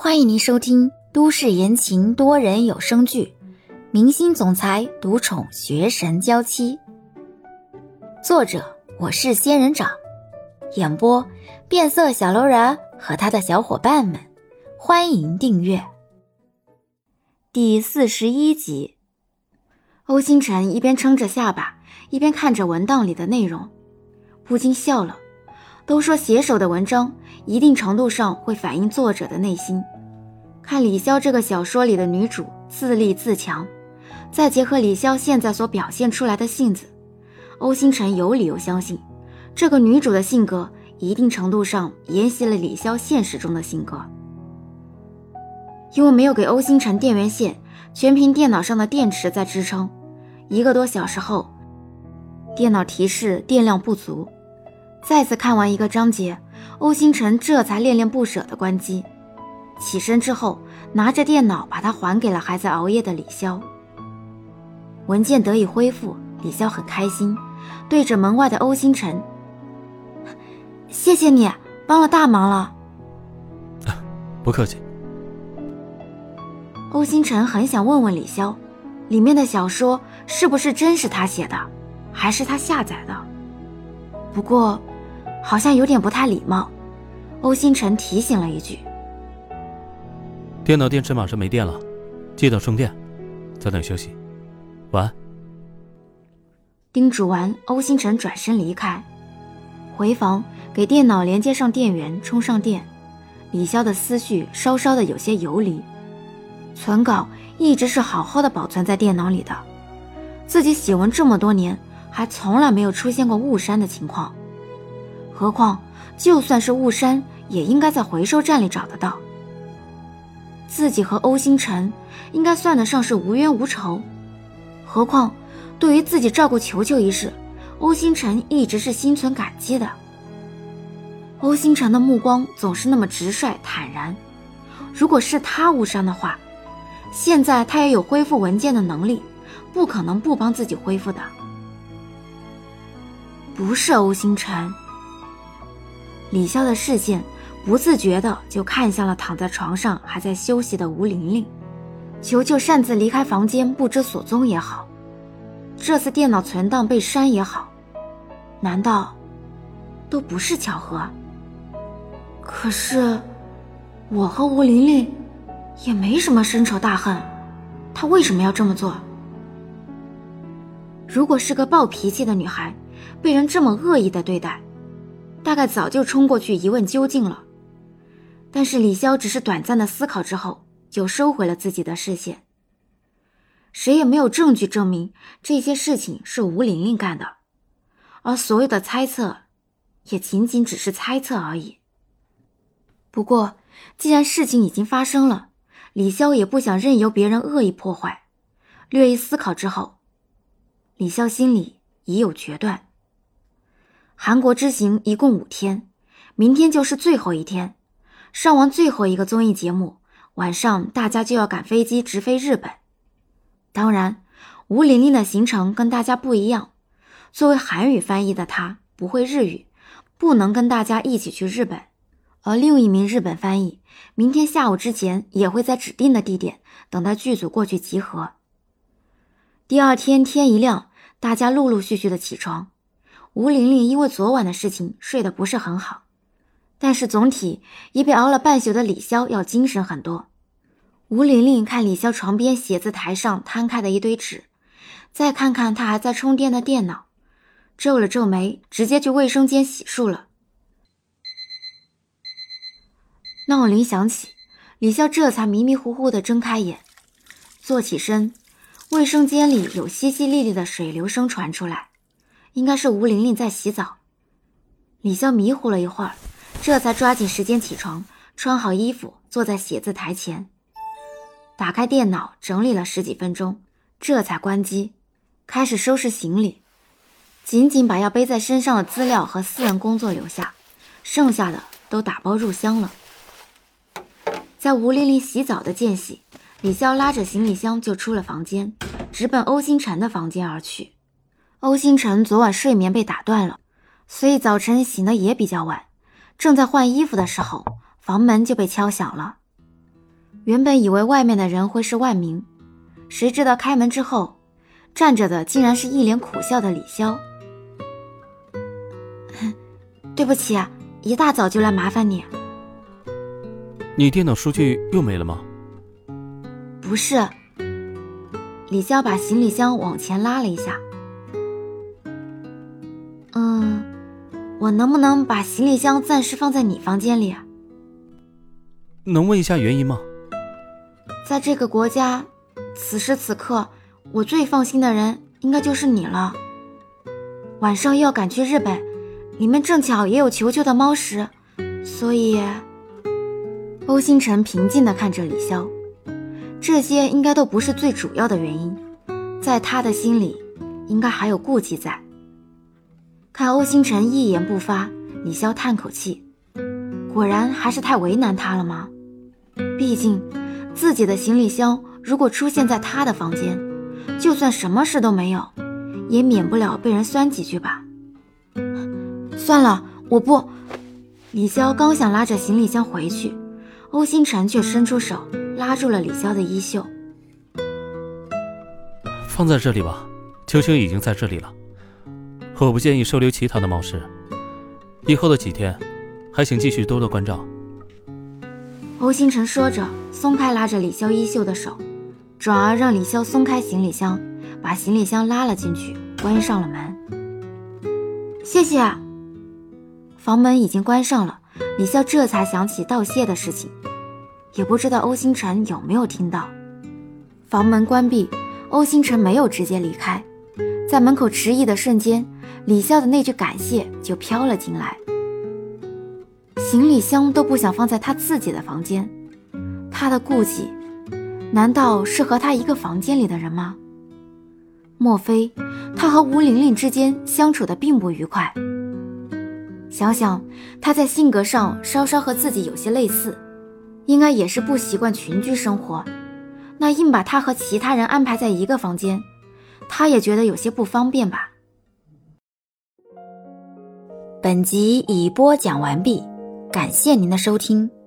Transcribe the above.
欢迎您收听都市言情多人有声剧《明星总裁独宠学神娇妻》，作者我是仙人掌，演播变色小楼人和他的小伙伴们。欢迎订阅第四十一集。欧星辰一边撑着下巴，一边看着文档里的内容，不禁笑了。都说写手的文章一定程度上会反映作者的内心。看李潇这个小说里的女主自立自强，再结合李潇现在所表现出来的性子，欧星辰有理由相信，这个女主的性格一定程度上沿袭了李潇现实中的性格。因为没有给欧星辰电源线，全凭电脑上的电池在支撑，一个多小时后，电脑提示电量不足。再次看完一个章节，欧星辰这才恋恋不舍地关机。起身之后，拿着电脑把它还给了还在熬夜的李潇。文件得以恢复，李潇很开心，对着门外的欧星辰：“谢谢你，帮了大忙了。”“不客气。”欧星辰很想问问李潇，里面的小说是不是真是他写的，还是他下载的？不过，好像有点不太礼貌。欧星辰提醒了一句。电脑电池马上没电了，记得充电，早点休息，晚安。叮嘱完，欧星辰转身离开，回房给电脑连接上电源，充上电。李潇的思绪稍稍的有些游离，存稿一直是好好的保存在电脑里的，自己写文这么多年，还从来没有出现过误删的情况，何况就算是误删，也应该在回收站里找得到。自己和欧星辰应该算得上是无冤无仇，何况对于自己照顾球球一事，欧星辰一直是心存感激的。欧星辰的目光总是那么直率坦然，如果是他误伤的话，现在他也有恢复文件的能力，不可能不帮自己恢复的。不是欧星辰，李潇的视线。不自觉的就看向了躺在床上还在休息的吴玲玲，球球擅自离开房间不知所踪也好，这次电脑存档被删也好，难道都不是巧合？可是我和吴玲玲也没什么深仇大恨，她为什么要这么做？如果是个暴脾气的女孩，被人这么恶意的对待，大概早就冲过去一问究竟了。但是李潇只是短暂的思考之后，就收回了自己的视线。谁也没有证据证明这些事情是吴玲玲干的，而所有的猜测，也仅仅只是猜测而已。不过，既然事情已经发生了，李潇也不想任由别人恶意破坏。略一思考之后，李潇心里已有决断。韩国之行一共五天，明天就是最后一天。上完最后一个综艺节目，晚上大家就要赶飞机直飞日本。当然，吴玲玲的行程跟大家不一样。作为韩语翻译的她不会日语，不能跟大家一起去日本。而另一名日本翻译明天下午之前也会在指定的地点等待剧组过去集合。第二天天一亮，大家陆陆续续的起床。吴玲玲因为昨晚的事情睡得不是很好。但是总体也比熬了半宿的李潇要精神很多。吴玲玲看李潇床边写字台上摊开的一堆纸，再看看他还在充电的电脑，皱了皱眉，直接去卫生间洗漱了。闹铃响起，李潇这才迷迷糊糊的睁开眼，坐起身，卫生间里有淅淅沥沥的水流声传出来，应该是吴玲玲在洗澡。李潇迷糊了一会儿。这才抓紧时间起床，穿好衣服，坐在写字台前，打开电脑整理了十几分钟，这才关机，开始收拾行李，仅仅把要背在身上的资料和私人工作留下，剩下的都打包入箱了。在吴玲玲洗澡的间隙，李潇拉着行李箱就出了房间，直奔欧星辰的房间而去。欧星辰昨晚睡眠被打断了，所以早晨醒的也比较晚。正在换衣服的时候，房门就被敲响了。原本以为外面的人会是万明，谁知道开门之后，站着的竟然是一脸苦笑的李潇。对不起啊，一大早就来麻烦你。你电脑数据又没了吗？不是。李潇把行李箱往前拉了一下。我能不能把行李箱暂时放在你房间里？能问一下原因吗？在这个国家，此时此刻，我最放心的人应该就是你了。晚上又要赶去日本，里面正巧也有球球的猫食，所以……欧星辰平静地看着李潇。这些应该都不是最主要的原因，在他的心里，应该还有顾忌在。看欧星辰一言不发，李潇叹口气，果然还是太为难他了吗？毕竟，自己的行李箱如果出现在他的房间，就算什么事都没有，也免不了被人酸几句吧。算了，我不。李潇刚想拉着行李箱回去，欧星辰却伸出手。拉住了李潇的衣袖，放在这里吧。秋秋已经在这里了，我不建议收留其他的猫尸。以后的几天，还请继续多多关照。欧星辰说着，松开拉着李潇衣袖的手，转而让李潇松开行李箱，把行李箱拉了进去，关上了门。谢谢。房门已经关上了，李潇这才想起道谢的事情。也不知道欧星辰有没有听到，房门关闭，欧星辰没有直接离开，在门口迟疑的瞬间，李笑的那句感谢就飘了进来。行李箱都不想放在他自己的房间，他的顾忌，难道是和他一个房间里的人吗？莫非他和吴玲玲之间相处的并不愉快？想想他在性格上稍稍和自己有些类似。应该也是不习惯群居生活，那硬把他和其他人安排在一个房间，他也觉得有些不方便吧。本集已播讲完毕，感谢您的收听。